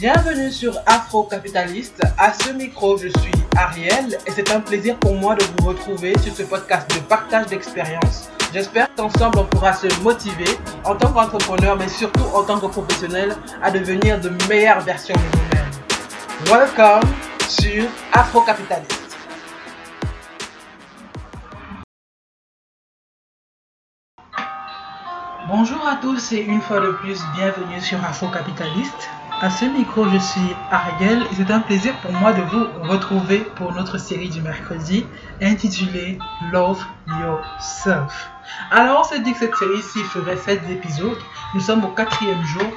Bienvenue sur Afro Capitaliste. À ce micro, je suis Ariel et c'est un plaisir pour moi de vous retrouver sur ce podcast de partage d'expérience. J'espère qu'ensemble on pourra se motiver en tant qu'entrepreneur mais surtout en tant que professionnel à devenir de meilleures versions de nous-mêmes. Welcome sur Afro Capitaliste. Bonjour à tous et une fois de plus, bienvenue sur Afro Capitaliste. À ce micro, je suis Ariel et c'est un plaisir pour moi de vous retrouver pour notre série du mercredi intitulée Love Yourself. Alors, on s'est dit que cette série-ci ferait 7 épisodes. Nous sommes au quatrième jour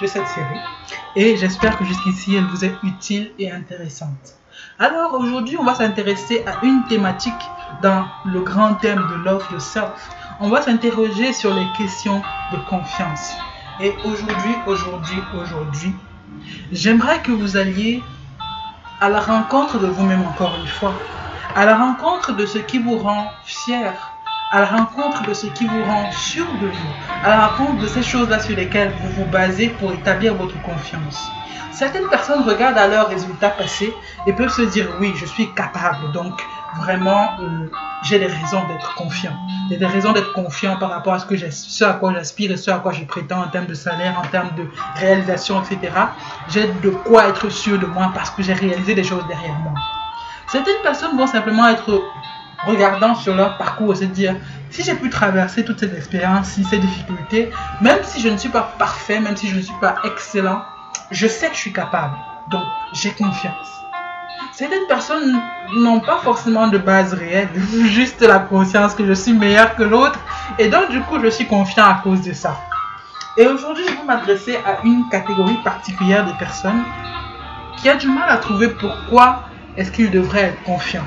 de cette série et j'espère que jusqu'ici elle vous est utile et intéressante. Alors aujourd'hui, on va s'intéresser à une thématique dans le grand thème de Love Yourself on va s'interroger sur les questions de confiance. Et aujourd'hui, aujourd'hui, aujourd'hui, j'aimerais que vous alliez à la rencontre de vous-même encore une fois, à la rencontre de ce qui vous rend fier, à la rencontre de ce qui vous rend sûr de vous, à la rencontre de ces choses-là sur lesquelles vous vous basez pour établir votre confiance. Certaines personnes regardent à leurs résultats passés et peuvent se dire oui, je suis capable, donc vraiment, euh, j'ai des raisons d'être confiant. J'ai des raisons d'être confiant par rapport à ce, que ce à quoi j'aspire et ce à quoi je prétends en termes de salaire, en termes de réalisation, etc. J'ai de quoi être sûr de moi parce que j'ai réalisé des choses derrière moi. Certaines personnes vont simplement être regardant sur leur parcours et se dire si j'ai pu traverser toutes ces expériences, ces difficultés, même si je ne suis pas parfait, même si je ne suis pas excellent, je sais que je suis capable. Donc, j'ai confiance. Certaines personnes n'ont pas forcément de base réelle, juste la conscience que je suis meilleur que l'autre. Et donc, du coup, je suis confiant à cause de ça. Et aujourd'hui, je vais m'adresser à une catégorie particulière de personnes qui a du mal à trouver pourquoi est-ce qu'ils devraient être confiants.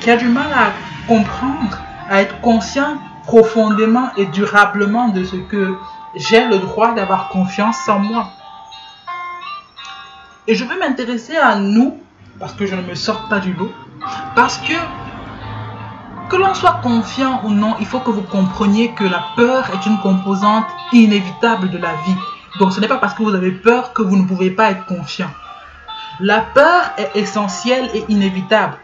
Qui a du mal à comprendre, à être conscient profondément et durablement de ce que j'ai le droit d'avoir confiance en moi. Et je vais m'intéresser à nous parce que je ne me sors pas du lot. Parce que, que l'on soit confiant ou non, il faut que vous compreniez que la peur est une composante inévitable de la vie. Donc ce n'est pas parce que vous avez peur que vous ne pouvez pas être confiant. La peur est essentielle et inévitable.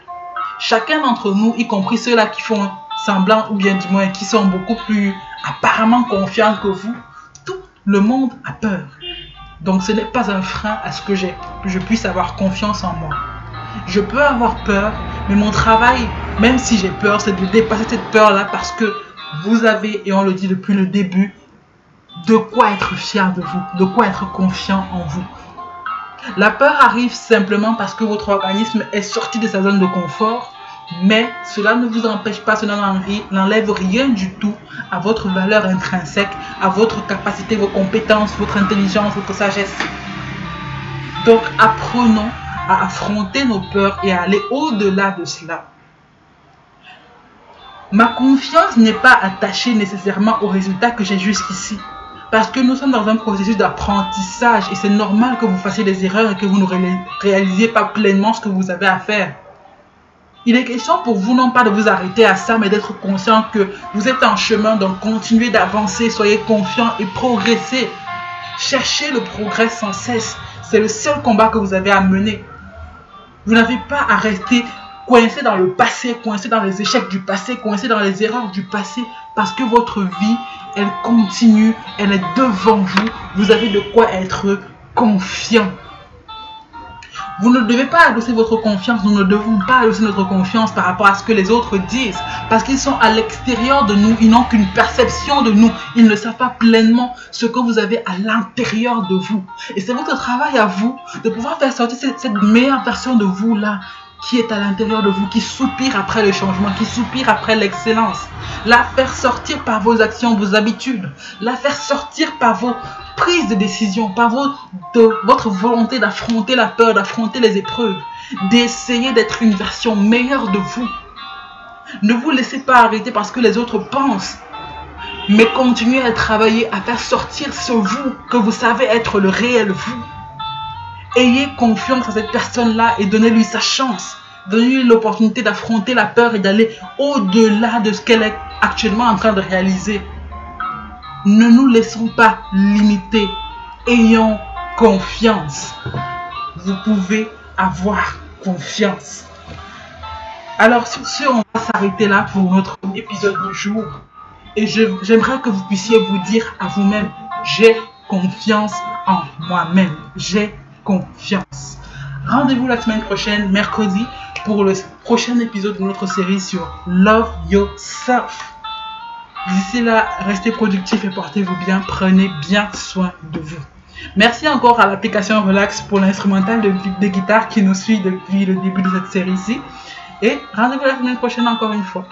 Chacun d'entre nous, y compris ceux-là qui font semblant ou bien du moins qui sont beaucoup plus apparemment confiants que vous, tout le monde a peur. Donc ce n'est pas un frein à ce que je puisse avoir confiance en moi. Je peux avoir peur, mais mon travail, même si j'ai peur, c'est de dépasser cette peur-là parce que vous avez, et on le dit depuis le début, de quoi être fier de vous, de quoi être confiant en vous. La peur arrive simplement parce que votre organisme est sorti de sa zone de confort, mais cela ne vous empêche pas, cela n'enlève rien du tout à votre valeur intrinsèque, à votre capacité, vos compétences, votre intelligence, votre sagesse. Donc apprenons à affronter nos peurs et à aller au-delà de cela. Ma confiance n'est pas attachée nécessairement au résultat que j'ai jusqu'ici. Parce que nous sommes dans un processus d'apprentissage et c'est normal que vous fassiez des erreurs et que vous ne réalisiez pas pleinement ce que vous avez à faire. Il est question pour vous non pas de vous arrêter à ça, mais d'être conscient que vous êtes en chemin, donc continuez d'avancer, soyez confiant et progressez. Cherchez le progrès sans cesse. C'est le seul combat que vous avez à mener. Vous n'avez pas à rester coincé dans le passé, coincé dans les échecs du passé, coincé dans les erreurs du passé, parce que votre vie, elle continue, elle est devant vous. Vous avez de quoi être confiant. Vous ne devez pas adosser votre confiance, nous ne devons pas adosser notre confiance par rapport à ce que les autres disent, parce qu'ils sont à l'extérieur de nous, ils n'ont qu'une perception de nous, ils ne savent pas pleinement ce que vous avez à l'intérieur de vous. Et c'est votre travail à vous de pouvoir faire sortir cette, cette meilleure version de vous là, qui est à l'intérieur de vous, qui soupire après le changement, qui soupire après l'excellence. La faire sortir par vos actions, vos habitudes. La faire sortir par vos prises de décision, par votre volonté d'affronter la peur, d'affronter les épreuves, d'essayer d'être une version meilleure de vous. Ne vous laissez pas arrêter parce que les autres pensent, mais continuez à travailler, à faire sortir ce vous que vous savez être le réel vous. Ayez confiance à cette personne-là et donnez-lui sa chance. Donnez-lui l'opportunité d'affronter la peur et d'aller au-delà de ce qu'elle est actuellement en train de réaliser. Ne nous laissons pas limiter. Ayons confiance. Vous pouvez avoir confiance. Alors sur ce, on va s'arrêter là pour notre épisode du jour. Et j'aimerais que vous puissiez vous dire à vous-même, j'ai confiance en moi-même. J'ai confiance. Rendez-vous la semaine prochaine, mercredi, pour le prochain épisode de notre série sur Love Yourself. D'ici là, restez productifs et portez-vous bien. Prenez bien soin de vous. Merci encore à l'application Relax pour l'instrumental de, guitare qui nous suit depuis le début de cette série-ci. Et rendez-vous la semaine prochaine encore une fois.